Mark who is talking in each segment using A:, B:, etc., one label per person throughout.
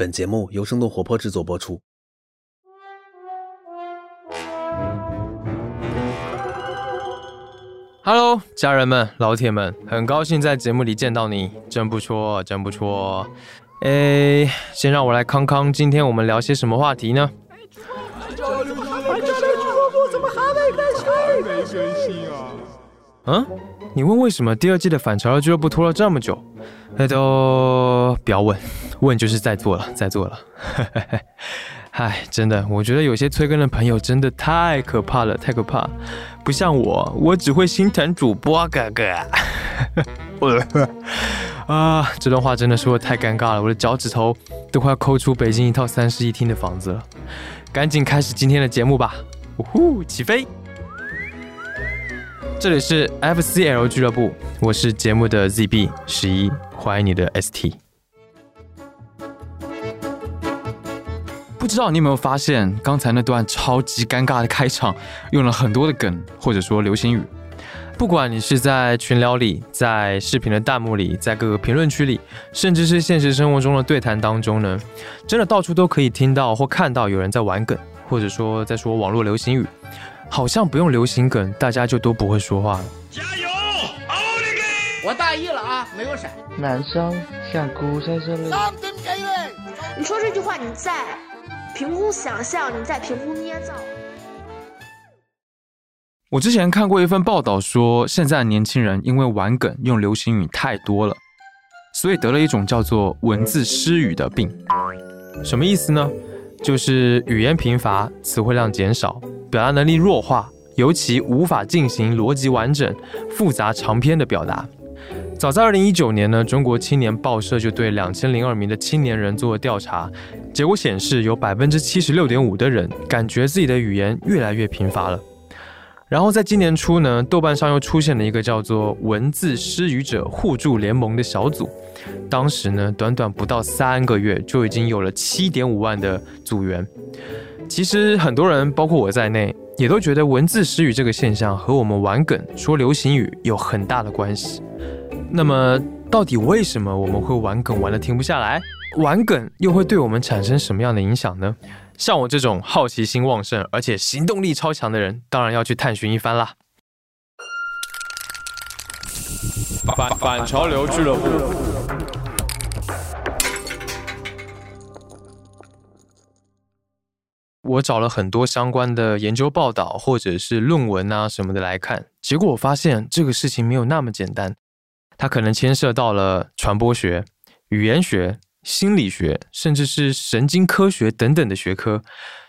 A: 本节目由生动活泼制作播出。
B: Hello，家人们、老铁们，很高兴在节目里见到你，真不错，真不错。哎，先让我来康康，今天我们聊些什么话题呢？嗯？你问为什么第二季的反潮流俱乐部拖了这么久？那都不要问，问就是在做了，在做了。嗨，真的，我觉得有些催更的朋友真的太可怕了，太可怕。不像我，我只会心疼主播哥哥。啊，这段话真的说的太尴尬了，我的脚趾头都快要抠出北京一套三室一厅的房子了。赶紧开始今天的节目吧！呜呼，起飞！这里是 FCL 俱乐部，我是节目的 ZB 十一，欢迎你的 ST。不知道你有没有发现，刚才那段超级尴尬的开场，用了很多的梗或者说流行语。不管你是在群聊里，在视频的弹幕里，在各个评论区里，甚至是现实生活中的对谈当中呢，真的到处都可以听到或看到有人在玩梗，或者说在说网络流行语。好像不用流行梗，大家就都不会说话了。加油，奥利
C: 给！我大意了啊，没有闪。
D: 男生想哭在这里。
E: 你说这句话，你在凭空想象，你在凭空捏造。
B: 我之前看过一份报道，说现在年轻人因为玩梗用流行语太多了，所以得了一种叫做文字失语的病。什么意思呢？就是语言贫乏，词汇量减少，表达能力弱化，尤其无法进行逻辑完整、复杂长篇的表达。早在二零一九年呢，中国青年报社就对两千零二名的青年人做了调查，结果显示有百分之七十六点五的人感觉自己的语言越来越贫乏了。然后在今年初呢，豆瓣上又出现了一个叫做“文字失语者互助联盟”的小组，当时呢，短短不到三个月就已经有了七点五万的组员。其实很多人，包括我在内，也都觉得文字失语这个现象和我们玩梗、说流行语有很大的关系。那么，到底为什么我们会玩梗玩的停不下来？玩梗又会对我们产生什么样的影响呢？像我这种好奇心旺盛而且行动力超强的人，当然要去探寻一番啦。反反潮流俱乐部，我找了很多相关的研究报道或者是论文啊什么的来看，结果我发现这个事情没有那么简单，它可能牵涉到了传播学、语言学。心理学，甚至是神经科学等等的学科。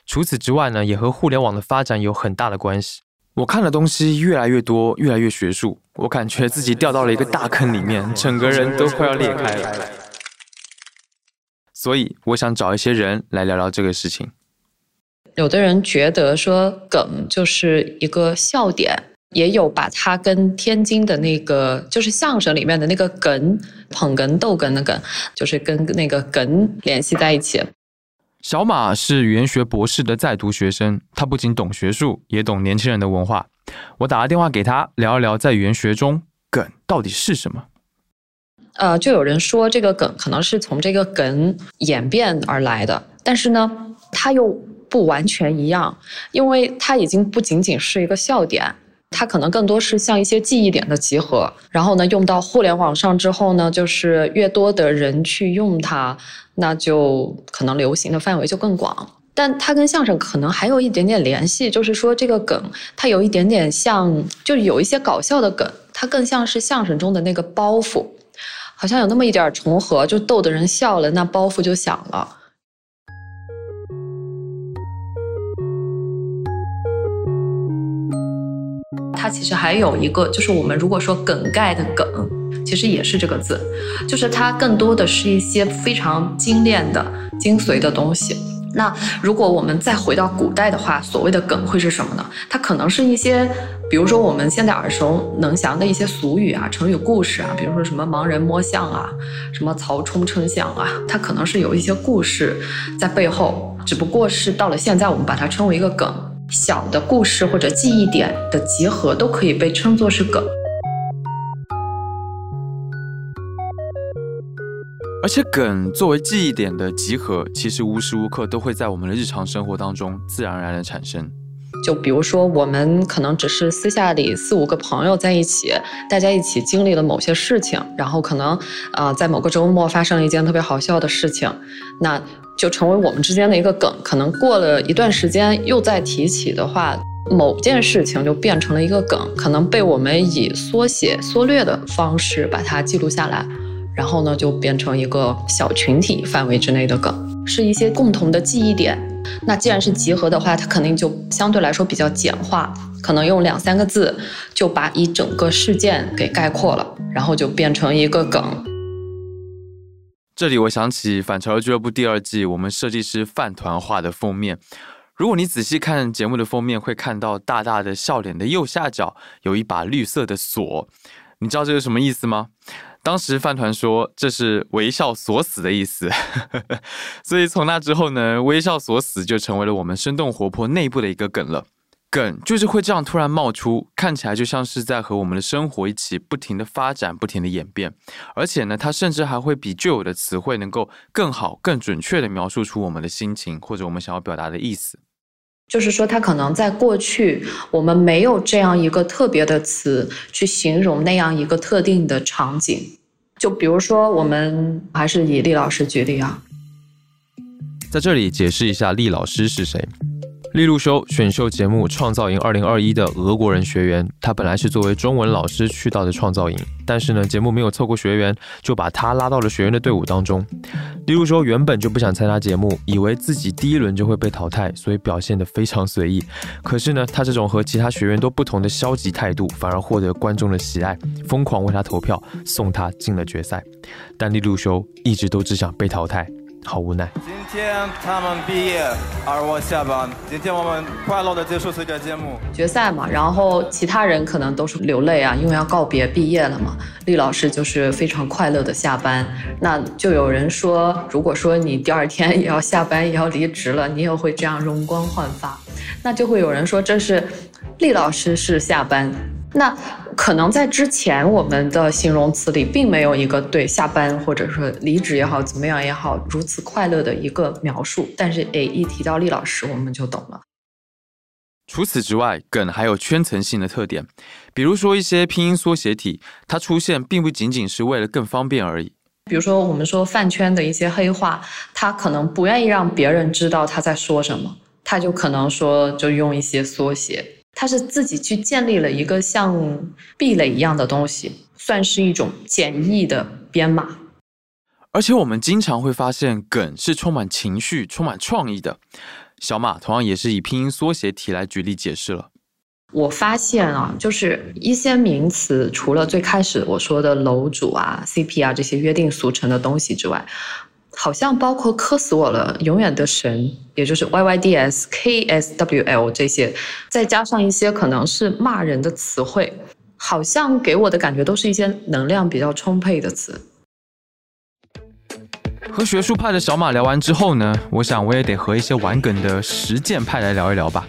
B: 除此之外呢，也和互联网的发展有很大的关系。我看的东西越来越多，越来越学术，我感觉自己掉到了一个大坑里面，整个人都快要裂开了。所以，我想找一些人来聊聊这个事情。
F: 有的人觉得说梗就是一个笑点。也有把它跟天津的那个，就是相声里面的那个哏，捧哏逗哏的哏，就是跟那个哏联系在一起。
B: 小马是语言学博士的在读学生，他不仅懂学术，也懂年轻人的文化。我打了电话给他，聊一聊在语言学中梗到底是什么。
F: 呃，就有人说这个梗可能是从这个梗演变而来的，但是呢，它又不完全一样，因为它已经不仅仅是一个笑点。它可能更多是像一些记忆点的集合，然后呢，用到互联网上之后呢，就是越多的人去用它，那就可能流行的范围就更广。但它跟相声可能还有一点点联系，就是说这个梗它有一点点像，就有一些搞笑的梗，它更像是相声中的那个包袱，好像有那么一点重合，就逗得人笑了，那包袱就响了。其实还有一个，就是我们如果说梗概的梗，其实也是这个字，就是它更多的是一些非常精炼的精髓的东西。那如果我们再回到古代的话，所谓的梗会是什么呢？它可能是一些，比如说我们现在耳熟能详的一些俗语啊、成语故事啊，比如说什么盲人摸象啊、什么曹冲称象啊，它可能是有一些故事在背后，只不过是到了现在，我们把它称为一个梗。小的故事或者记忆点的集合都可以被称作是梗。
B: 而且梗作为记忆点的集合，其实无时无刻都会在我们的日常生活当中自然而然的产生。
F: 就比如说，我们可能只是私下里四五个朋友在一起，大家一起经历了某些事情，然后可能呃在某个周末发生了一件特别好笑的事情，那就成为我们之间的一个梗。可能过了一段时间又再提起的话，某件事情就变成了一个梗，可能被我们以缩写、缩略的方式把它记录下来。然后呢，就变成一个小群体范围之内的梗，是一些共同的记忆点。那既然是集合的话，它肯定就相对来说比较简化，可能用两三个字就把一整个事件给概括了，然后就变成一个梗。
B: 这里我想起《反潮流俱乐部》第二季我们设计师饭团画的封面，如果你仔细看节目的封面，会看到大大的笑脸的右下角有一把绿色的锁，你知道这是什么意思吗？当时饭团说这是微笑锁死的意思，所以从那之后呢，微笑锁死就成为了我们生动活泼内部的一个梗了。梗就是会这样突然冒出，看起来就像是在和我们的生活一起不停的发展、不停的演变，而且呢，它甚至还会比旧有的词汇能够更好、更准确的描述出我们的心情或者我们想要表达的意思。
F: 就是说，它可能在过去我们没有这样一个特别的词去形容那样一个特定的场景。就比如说，我们还是以厉老师举例啊，
B: 在这里解释一下厉老师是谁。利路修选秀节目《创造营2021》的俄国人学员，他本来是作为中文老师去到的创造营，但是呢，节目没有凑够学员，就把他拉到了学员的队伍当中。利路修原本就不想参加节目，以为自己第一轮就会被淘汰，所以表现得非常随意。可是呢，他这种和其他学员都不同的消极态度，反而获得观众的喜爱，疯狂为他投票，送他进了决赛。但利路修一直都只想被淘汰。好无奈。
G: 今天他们毕业，而我下班。今天我们快乐的结束这个节目。
F: 决赛嘛，然后其他人可能都是流泪啊，因为要告别毕业了嘛。厉老师就是非常快乐的下班。那就有人说，如果说你第二天也要下班，也要离职了，你也会这样容光焕发。那就会有人说，这是厉老师是下班。那可能在之前，我们的形容词里并没有一个对下班或者说离职也好，怎么样也好，如此快乐的一个描述。但是，诶，一提到厉老师，我们就懂了。
B: 除此之外，梗还有圈层性的特点，比如说一些拼音缩写体，它出现并不仅仅是为了更方便而已。
F: 比如说，我们说饭圈的一些黑话，他可能不愿意让别人知道他在说什么，他就可能说就用一些缩写。他是自己去建立了一个像壁垒一样的东西，算是一种简易的编码。
B: 而且我们经常会发现，梗是充满情绪、充满创意的。小马同样也是以拼音缩写体来举例解释了。
F: 我发现啊，就是一些名词，除了最开始我说的楼主啊、CP 啊这些约定俗成的东西之外。好像包括磕死我了，永远的神，也就是 Y Y D S K S W L 这些，再加上一些可能是骂人的词汇，好像给我的感觉都是一些能量比较充沛的词。
B: 和学术派的小马聊完之后呢，我想我也得和一些玩梗的实践派来聊一聊吧。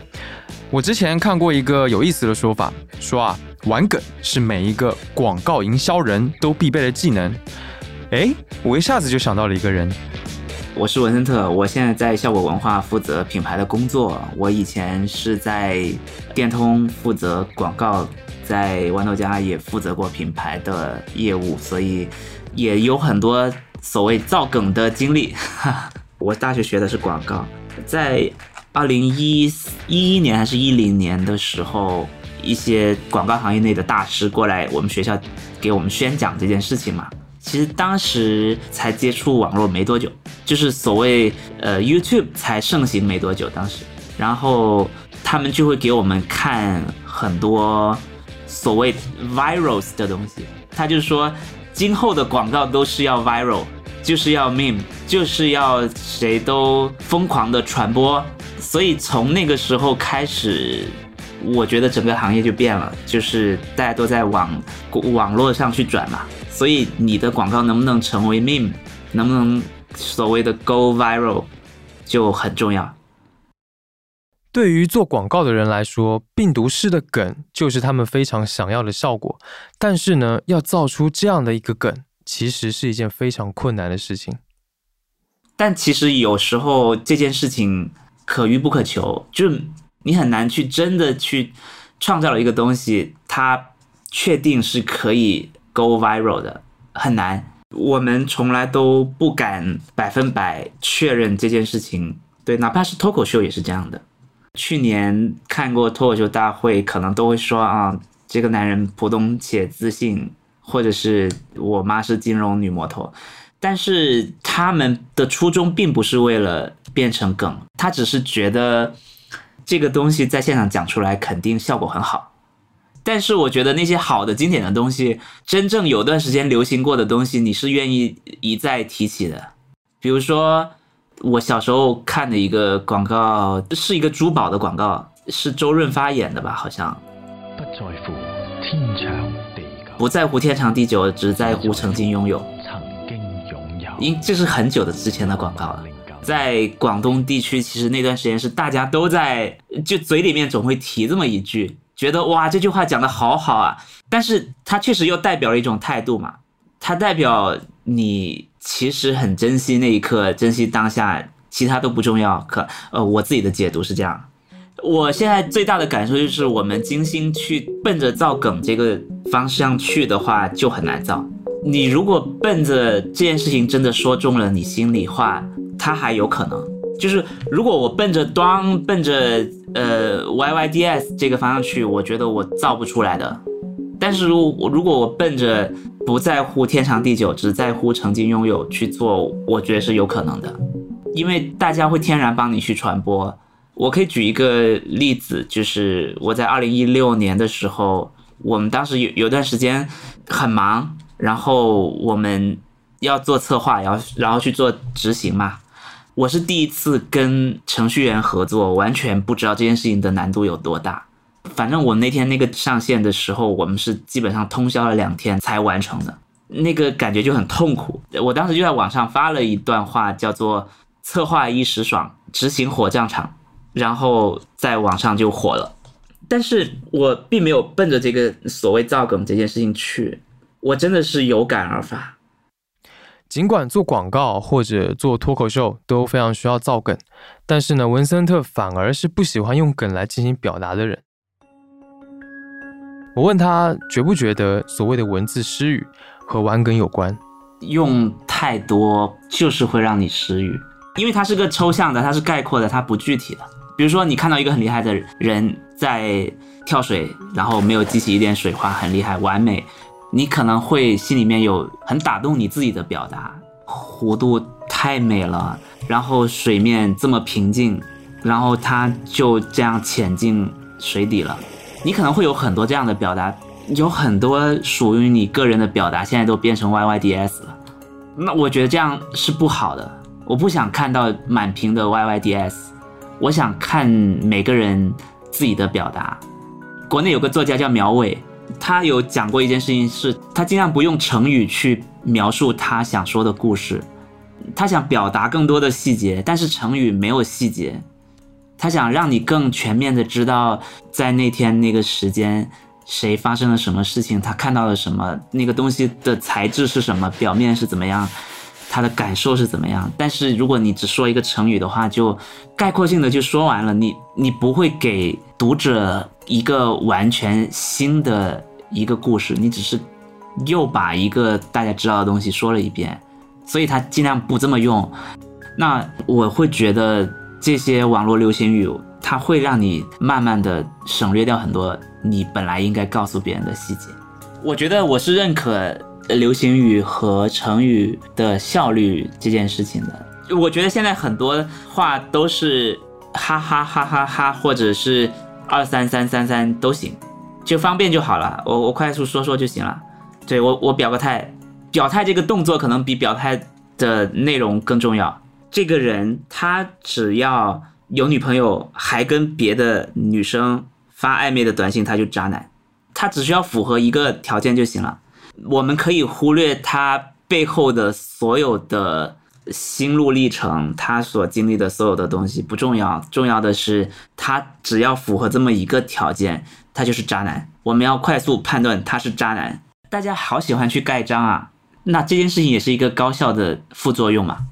B: 我之前看过一个有意思的说法，说啊，玩梗是每一个广告营销人都必备的技能。哎，我一下子就想到了一个人。
H: 我是文森特，我现在在效果文化负责品牌的工作。我以前是在电通负责广告，在豌豆荚也负责过品牌的业务，所以也有很多所谓造梗的经历。我大学学的是广告，在二零一一一年还是一零年的时候，一些广告行业内的大师过来我们学校给我们宣讲这件事情嘛。其实当时才接触网络没多久，就是所谓呃 YouTube 才盛行没多久，当时，然后他们就会给我们看很多所谓 virals 的东西，他就说今后的广告都是要 viral，就是要 meme，就是要谁都疯狂的传播，所以从那个时候开始，我觉得整个行业就变了，就是大家都在往网络上去转嘛。所以你的广告能不能成为 meme，能不能所谓的 go viral，就很重要。
B: 对于做广告的人来说，病毒式的梗就是他们非常想要的效果。但是呢，要造出这样的一个梗，其实是一件非常困难的事情。
H: 但其实有时候这件事情可遇不可求，就是你很难去真的去创造了一个东西，它确定是可以 go viral 的，很难。我们从来都不敢百分百确认这件事情。对，哪怕是脱口秀也是这样的。去年看过脱口秀大会，可能都会说啊，这个男人普通且自信，或者是我妈是金融女魔头。但是他们的初衷并不是为了变成梗，他只是觉得这个东西在现场讲出来肯定效果很好。但是我觉得那些好的经典的东西，真正有段时间流行过的东西，你是愿意一再提起的。比如说我小时候看的一个广告，是一个珠宝的广告，是周润发演的吧？好像。不在乎天长地久，不在乎天长地久，只在乎曾经拥有。曾经拥有因这是很久的之前的广告了，在广东地区，其实那段时间是大家都在就嘴里面总会提这么一句，觉得哇这句话讲的好好啊，但是它确实又代表了一种态度嘛，它代表你其实很珍惜那一刻，珍惜当下，其他都不重要。可呃，我自己的解读是这样，我现在最大的感受就是，我们精心去奔着造梗这个方向去的话，就很难造。你如果奔着这件事情真的说中了你心里话，它还有可能。就是如果我奔着端奔着呃 Y Y D S 这个方向去，我觉得我造不出来的。但是如果如果我奔着不在乎天长地久，只在乎曾经拥有去做，我觉得是有可能的，因为大家会天然帮你去传播。我可以举一个例子，就是我在二零一六年的时候，我们当时有有段时间很忙。然后我们要做策划，然后然后去做执行嘛。我是第一次跟程序员合作，完全不知道这件事情的难度有多大。反正我那天那个上线的时候，我们是基本上通宵了两天才完成的，那个感觉就很痛苦。我当时就在网上发了一段话，叫做“策划一时爽，执行火葬场”，然后在网上就火了。但是我并没有奔着这个所谓造梗这件事情去。我真的是有感而发。
B: 尽管做广告或者做脱口秀都非常需要造梗，但是呢，文森特反而是不喜欢用梗来进行表达的人。我问他觉不觉得所谓的文字失语和玩梗有关？
H: 用太多就是会让你失语，因为它是个抽象的，它是概括的，它不具体的。比如说，你看到一个很厉害的人在跳水，然后没有激起一点水花，很厉害，完美。你可能会心里面有很打动你自己的表达，弧度太美了，然后水面这么平静，然后它就这样潜进水底了。你可能会有很多这样的表达，有很多属于你个人的表达，现在都变成 Y Y D S 了。那我觉得这样是不好的，我不想看到满屏的 Y Y D S，我想看每个人自己的表达。国内有个作家叫苗伟。他有讲过一件事情，是他尽量不用成语去描述他想说的故事，他想表达更多的细节，但是成语没有细节，他想让你更全面的知道在那天那个时间谁发生了什么事情，他看到了什么，那个东西的材质是什么，表面是怎么样，他的感受是怎么样。但是如果你只说一个成语的话，就概括性的就说完了，你你不会给读者。一个完全新的一个故事，你只是又把一个大家知道的东西说了一遍，所以他尽量不这么用。那我会觉得这些网络流行语，它会让你慢慢的省略掉很多你本来应该告诉别人的细节。我觉得我是认可流行语和成语的效率这件事情的。我觉得现在很多话都是哈哈哈哈哈，或者是。二三三三三都行，就方便就好了。我我快速说说就行了。对我我表个态，表态这个动作可能比表态的内容更重要。这个人他只要有女朋友，还跟别的女生发暧昧的短信，他就渣男。他只需要符合一个条件就行了。我们可以忽略他背后的所有的。心路历程，他所经历的所有的东西不重要，重要的是他只要符合这么一个条件，他就是渣男。我们要快速判断他是渣男。大家好喜欢去盖章啊，那这件事情也是一个高效的副作用嘛？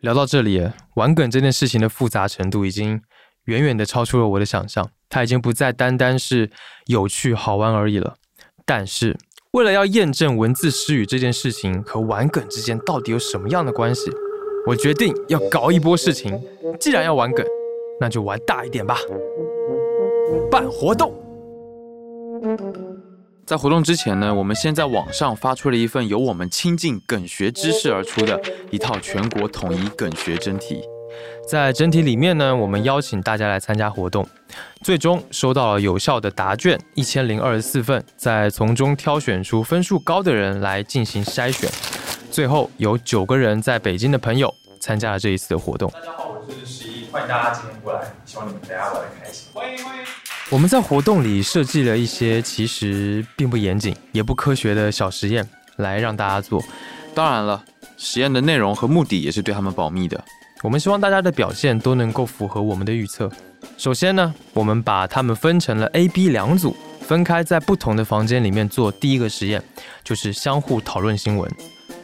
B: 聊到这里，玩梗这件事情的复杂程度已经远远的超出了我的想象，它已经不再单单是有趣好玩而已了。但是，为了要验证文字失语这件事情和玩梗之间到底有什么样的关系，我决定要搞一波事情。既然要玩梗，那就玩大一点吧，办活动。在活动之前呢，我们先在网上发出了一份由我们亲近梗学知识而出的一套全国统一梗学真题。在整体里面呢，我们邀请大家来参加活动，最终收到了有效的答卷一千零二十四份，再从中挑选出分数高的人来进行筛选，最后有九个人在北京的朋友参加了这一次的活动。大家好，我是十一，欢迎大家今天过来，希望你们大家玩得开心。欢迎欢迎。我们在活动里设计了一些其实并不严谨也不科学的小实验来让大家做，当然了，实验的内容和目的也是对他们保密的。我们希望大家的表现都能够符合我们的预测。首先呢，我们把他们分成了 A、B 两组，分开在不同的房间里面做第一个实验，就是相互讨论新闻。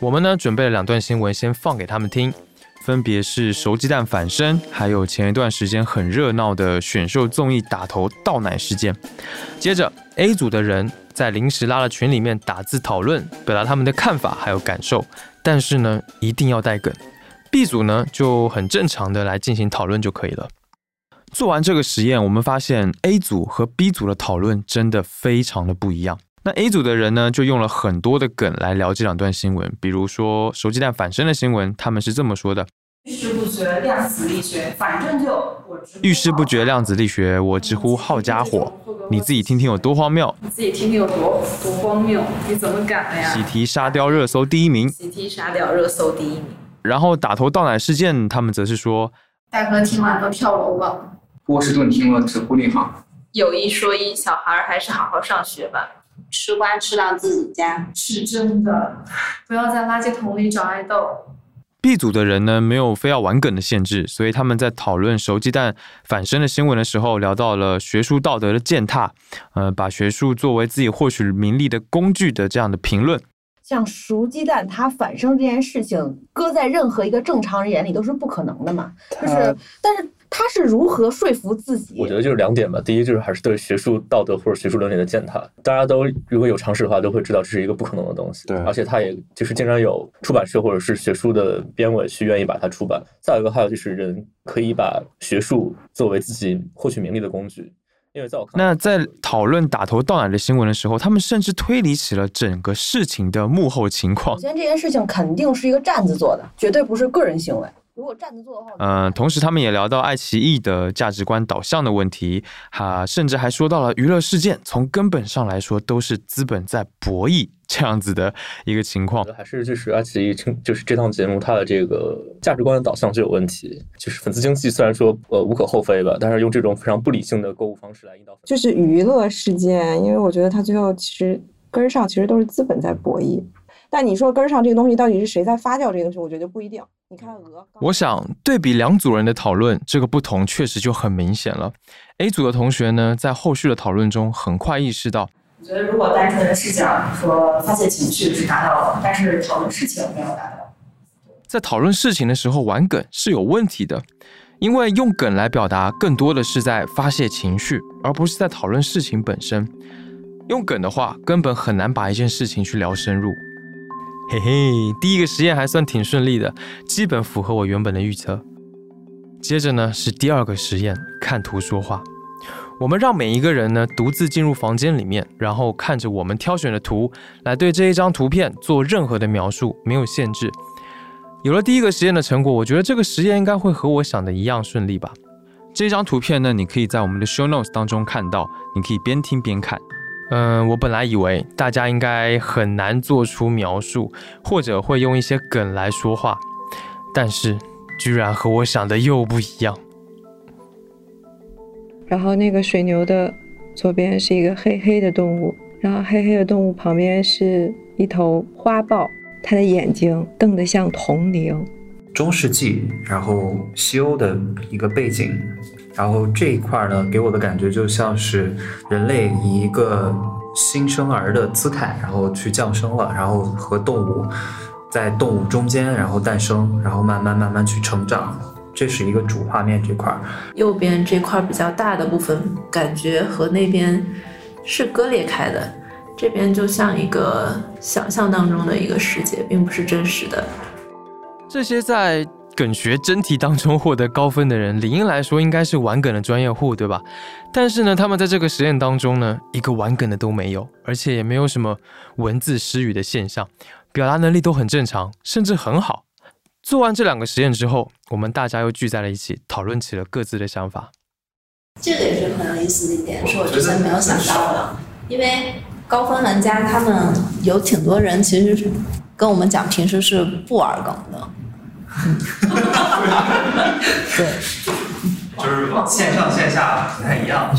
B: 我们呢准备了两段新闻，先放给他们听，分别是熟鸡蛋反身，还有前一段时间很热闹的选秀综艺打头倒奶事件。接着 A 组的人在临时拉了群里面打字讨论，表达他们的看法还有感受，但是呢一定要带梗。B 组呢就很正常的来进行讨论就可以了。做完这个实验，我们发现 A 组和 B 组的讨论真的非常的不一样。那 A 组的人呢，就用了很多的梗来聊这两段新闻，比如说熟鸡蛋反身的新闻，他们是这么说的：
I: 遇事不决量子力学，反正就我
B: 遇事不决量子力学，我直呼好家伙！你自己听听有多荒谬，
I: 你自己听听有多多荒谬，你怎么敢的呀？
B: 喜提沙雕热搜第一名，
I: 喜提沙雕热搜第一名。
B: 然后打头倒奶事件，他们则是说：
I: 大哥听完都跳楼了。
J: 波士顿听了直呼内行。
I: 有一说一，小孩还是好好上学吧。
K: 吃瓜吃到自己家，
I: 是真的。不要在垃圾桶里找爱豆。
B: B 组的人呢，没有非要玩梗的限制，所以他们在讨论熟鸡蛋反身的新闻的时候，聊到了学术道德的践踏，呃，把学术作为自己获取名利的工具的这样的评论。
L: 像熟鸡蛋它反生这件事情，搁在任何一个正常人眼里都是不可能的嘛。就是，但是他是如何说服自己？
M: 我觉得就是两点吧。第一就是还是对学术道德或者学术伦理的践踏。大家都如果有常识的话，都会知道这是一个不可能的东西。
N: 对，
M: 而且他也就是经常有出版社或者是学术的编委去愿意把它出版。再有一个还有就是人可以把学术作为自己获取名利的工具。
B: 那在讨论打头到奶的新闻的时候，他们甚至推理起了整个事情的幕后情况。
L: 首先，这件事情肯定是一个站子做的，绝对不是个人行为。如果站着做的话，
B: 嗯，同时他们也聊到爱奇艺的价值观导向的问题，哈，甚至还说到了娱乐事件从根本上来说都是资本在博弈这样子的一个情况。
M: 还是就是爱奇艺，就是这档节目它的这个价值观的导向就有问题。就是粉丝经济虽然说呃无可厚非吧，但是用这种非常不理性的购物方式来引导，
O: 就是娱乐事件，因为我觉得它最后其实根上其实都是资本在博弈。但你说根上这个东西到底是谁在发酵这个东西，我觉得不一定。你看鹅，
B: 我想对比两组人的讨论，这个不同确实就很明显了。A 组的同学呢，在后续的讨论中很快意识到，
I: 我觉得如果单纯的视角和发泄情绪是达到了，但是讨论事情没有达到。
B: 在讨论事情的时候玩梗是有问题的，因为用梗来表达更多的是在发泄情绪，而不是在讨论事情本身。用梗的话，根本很难把一件事情去聊深入。嘿嘿，第一个实验还算挺顺利的，基本符合我原本的预测。接着呢是第二个实验，看图说话。我们让每一个人呢独自进入房间里面，然后看着我们挑选的图，来对这一张图片做任何的描述，没有限制。有了第一个实验的成果，我觉得这个实验应该会和我想的一样顺利吧。这张图片呢，你可以在我们的 show notes 当中看到，你可以边听边看。嗯，我本来以为大家应该很难做出描述，或者会用一些梗来说话，但是居然和我想的又不一样。
O: 然后那个水牛的左边是一个黑黑的动物，然后黑黑的动物旁边是一头花豹，它的眼睛瞪得像铜铃。
P: 中世纪，然后西欧的一个背景。然后这一块呢，给我的感觉就像是人类以一个新生儿的姿态，然后去降生了，然后和动物在动物中间，然后诞生，然后慢慢慢慢去成长，这是一个主画面这块儿。
N: 右边这块比较大的部分，感觉和那边是割裂开的，这边就像一个想象当中的一个世界，并不是真实的。
B: 这些在梗学真题当中获得高分的人，理应来说应该是玩梗的专业户，对吧？但是呢，他们在这个实验当中呢，一个玩梗的都没有，而且也没有什么文字失语的现象，表达能力都很正常，甚至很好。做完这两个实验之后，我们大家又聚在了一起，讨论起了各自的想法。
K: 这个也是很有意思的一点，是我之前没有想到的，因为高分玩家他们有挺多人其实是跟我们讲平时是不玩梗的。
J: 对，就是线上线下不太一样，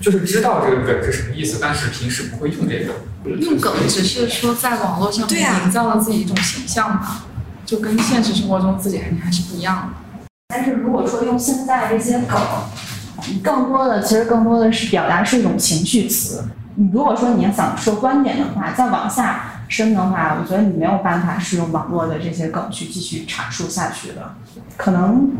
J: 就是知道这个梗是什么意思，但是平时不会用这个。
Q: 用梗只是说在网络上面营造了自己一种形象吧，就跟现实生活中自己肯定还是不一样的。
I: 但是如果说用现在这些梗，更多的其实更多的是表达是一种情绪词。你如果说你要想说观点的话，再往下深的话，我觉得你没有办法是用网络的这些梗去继续阐述下去的。可能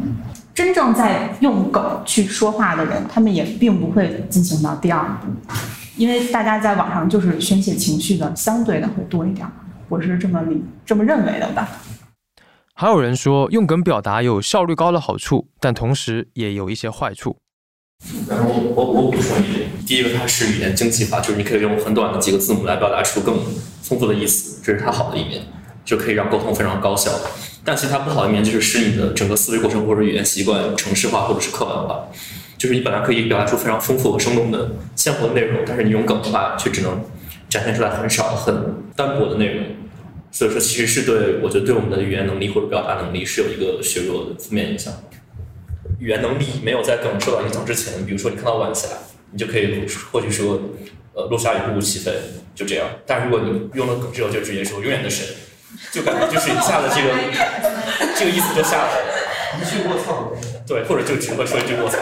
I: 真正在用梗去说话的人，他们也并不会进行到第二步，因为大家在网上就是宣泄情绪的，相对的会多一点。我是这么理这么认为的吧。
B: 还有人说，用梗表达有效率高的好处，但同时也有一些坏处。
M: 然后我我补充一点，第一个它是语言经济化，就是你可以用很短的几个字母来表达出更丰富的意思，这是它好的一面，就可以让沟通非常高效。但其实它不好的一面就是使你的整个思维过程或者语言习惯程式化或者是刻板化，就是你本来可以表达出非常丰富和生动的鲜活的内容，但是你用梗的话却只能展现出来很少很单薄的内容。所以说，其实是对我觉得对我们的语言能力或者表达能力是有一个削弱的负面影响。语言能力没有在梗受到影响之前，比如说你看到晚霞，你就可以或许说，呃，落霞与不如齐飞，就这样。但如果你用了梗之后，就直接说永远的神，就感觉就是一下子这个这个意思就下来了。
J: 一句卧槽，
M: 对，或者就只会说一句卧槽。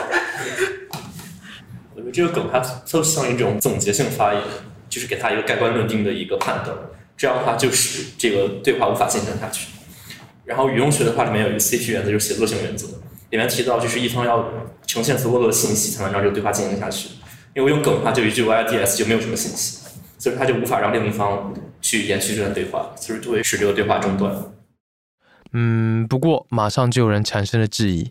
M: 我觉得这个梗它就像一种总结性发言，就是给他一个盖棺论定的一个判断，这样的话就使这个对话无法进行下去。然后语用学的话里面有一个 CP 原则，就是写作性原则。里面提到，就是一方要呈现足够多的信息，才能让这个对话进行下去。因为用梗的话，就一句 YDS 就没有什么信息，所以他就无法让另一方去延续这段对话，所以就会使这个对话中断。
B: 嗯，不过马上就有人产生了质疑。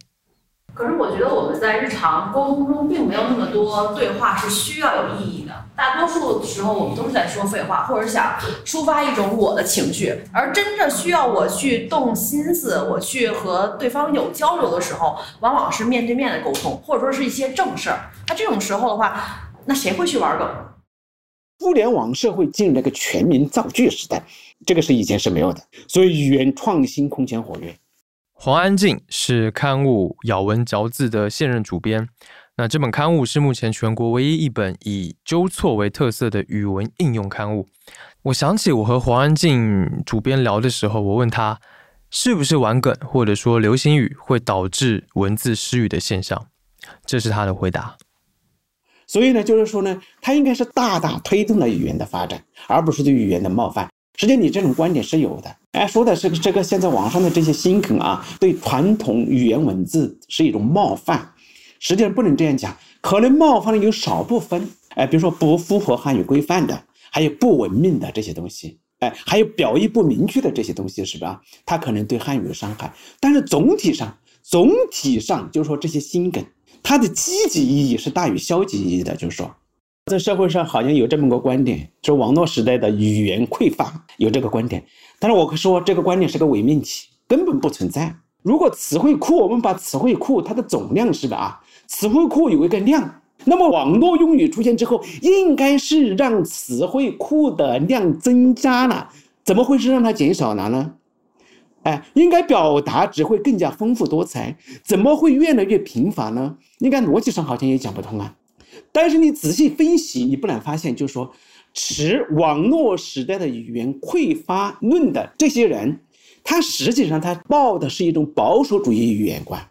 R: 可是我觉得我们在日常沟通中，并没有那么多对话是需要有意义的。大多数时候，我们都是在说废话，或者想抒发一种我的情绪。而真正需要我去动心思，我去和对方有交流的时候，往往是面对面的沟通，或者说是一些正事儿。那这种时候的话，那谁会去玩梗？
S: 互联网社会进入了一个全民造句时代，这个是以前是没有的，所以语言创新空前活跃。
B: 黄安静是刊物《咬文嚼字》的现任主编。那这本刊物是目前全国唯一一本以纠错为特色的语文应用刊物。我想起我和黄安静主编聊的时候，我问他是不是玩梗或者说流行语会导致文字失语的现象，这是他的回答。
S: 所以呢，就是说呢，它应该是大大推动了语言的发展，而不是对语言的冒犯。实际上，你这种观点是有的。哎，说的是这个现在网上的这些新梗啊，对传统语言文字是一种冒犯。实际上不能这样讲，可能冒犯的有少部分。哎，比如说不符合汉语规范的，还有不文明的这些东西。哎，还有表意不明确的这些东西，是吧？它可能对汉语有伤害。但是总体上，总体上就是说这些新梗，它的积极意义是大于消极意义的。就是说。在社会上好像有这么个观点，说网络时代的语言匮乏，有这个观点。但是我可说这个观点是个伪命题，根本不存在。如果词汇库，我们把词汇库它的总量是吧？啊，词汇库有一个量，那么网络用语出现之后，应该是让词汇库的量增加了，怎么会是让它减少了呢？哎，应该表达只会更加丰富多彩，怎么会越来越贫乏呢？应该逻辑上好像也讲不通啊。但是你仔细分析，你不难发现，就是说，持网络时代的语言匮乏论的这些人，他实际上他抱的是一种保守主义语言观，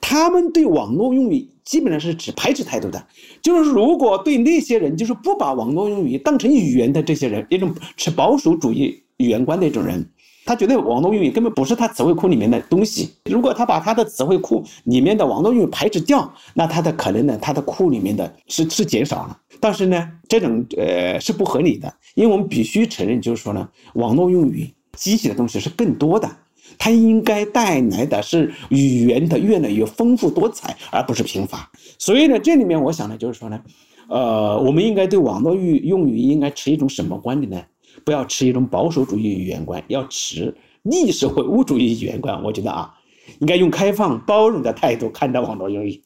S: 他们对网络用语基本上是持排斥态度的。就是如果对那些人，就是不把网络用语当成语言的这些人，一种持保守主义语言观的一种人。他觉得网络用语根本不是他词汇库里面的东西。如果他把他的词汇库里面的网络用语排斥掉，那他的可能呢，他的库里面的是是减少了。但是呢，这种呃是不合理的，因为我们必须承认，就是说呢，网络用语积极的东西是更多的，它应该带来的是语言的越来越丰富多彩，而不是贫乏。所以呢，这里面我想呢，就是说呢，呃，我们应该对网络用用语应该持一种什么观点呢？不要持一种保守主义语言观，要持历史唯物主义语言观。我觉得啊，应该用开放包容的态度看待网络用语。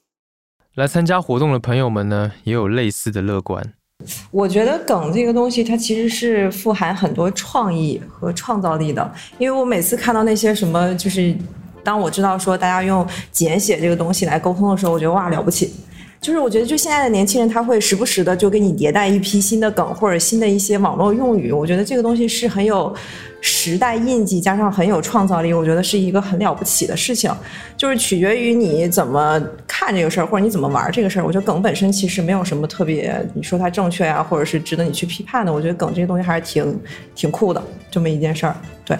T: 来参加活动的朋友们呢，也有类似的乐观。
O: 我觉得梗这个东西，它其实是富含很多创意和创造力的。因为我每次看到那些什么，就是当我知道说大家用简写这个东西来沟通的时候，我觉得哇了不起。就是我觉得，就现在的年轻人，他会时不时的就给你迭代一批新的梗或者新的一些网络用语。我觉得这个东西是很有时代印记，加上很有创造力。我觉得是一个很了不起的事情。就是取决于你怎么看这个事儿，或者你怎么玩这个事儿。我觉得梗本身其实没有什么特别，你说它正确啊，或者是值得你去批判的。我觉得梗这个东西还是挺挺酷的，这么一件事儿。对。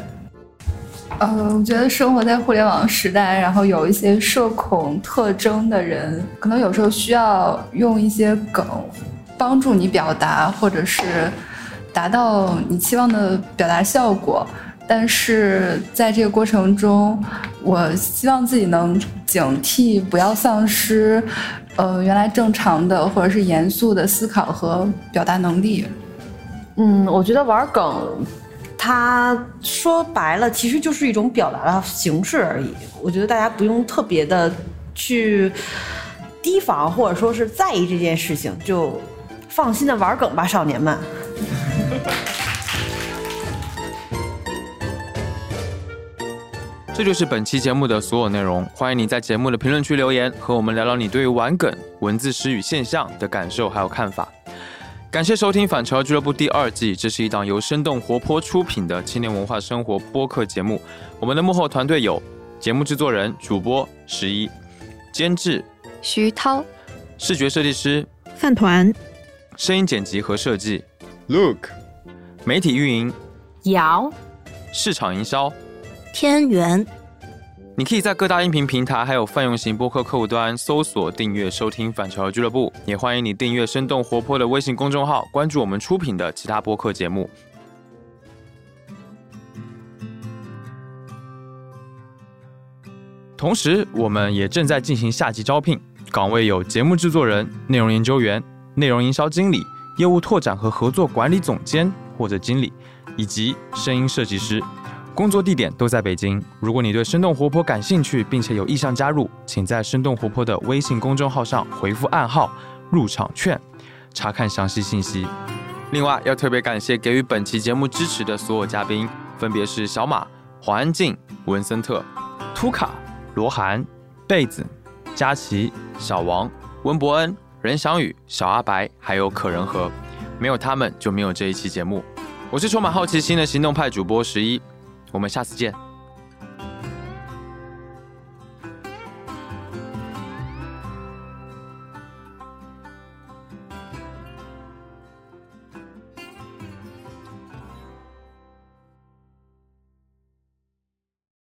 Q: 嗯，我觉得生活在互联网时代，然后有一些社恐特征的人，可能有时候需要用一些梗帮助你表达，或者是达到你期望的表达效果。但是在这个过程中，我希望自己能警惕，不要丧失呃原来正常的或者是严肃的思考和表达能力。
L: 嗯，我觉得玩梗。它说白了，其实就是一种表达的形式而已。我觉得大家不用特别的去提防，或者说是在意这件事情，就放心的玩梗吧，少年们。
T: 这就是本期节目的所有内容。欢迎你在节目的评论区留言，和我们聊聊你对于玩梗、文字诗语现象的感受还有看法。感谢收听《反潮俱乐部》第二季，这是一档由生动活泼出品的青年文化生活播客节目。我们的幕后团队有节目制作人、主播十一，监制
U: 徐涛，
T: 视觉设计师
U: 饭团，
T: 声音剪辑和设计
V: Look，
T: 媒体运营
U: 姚，
T: 市场营销
U: 天元。
T: 你可以在各大音频平台还有泛用型播客客户端搜索订阅收听反潮流俱乐部，也欢迎你订阅生动活泼的微信公众号，关注我们出品的其他播客节目。同时，我们也正在进行下级招聘，岗位有节目制作人、内容研究员、内容营销经理、业务拓展和合作管理总监或者经理，以及声音设计师。工作地点都在北京。如果你对生动活泼感兴趣，并且有意向加入，请在生动活泼的微信公众号上回复暗号“入场券”，查看详细信息。另外，要特别感谢给予本期节目支持的所有嘉宾，分别是小马、黄安静、文森特、图卡、罗涵、贝子、佳琪、小王、温伯恩、任翔宇、小阿白，还有可人和。没有他们，就没有这一期节目。我是充满好奇心的行动派主播十一。我们下次见。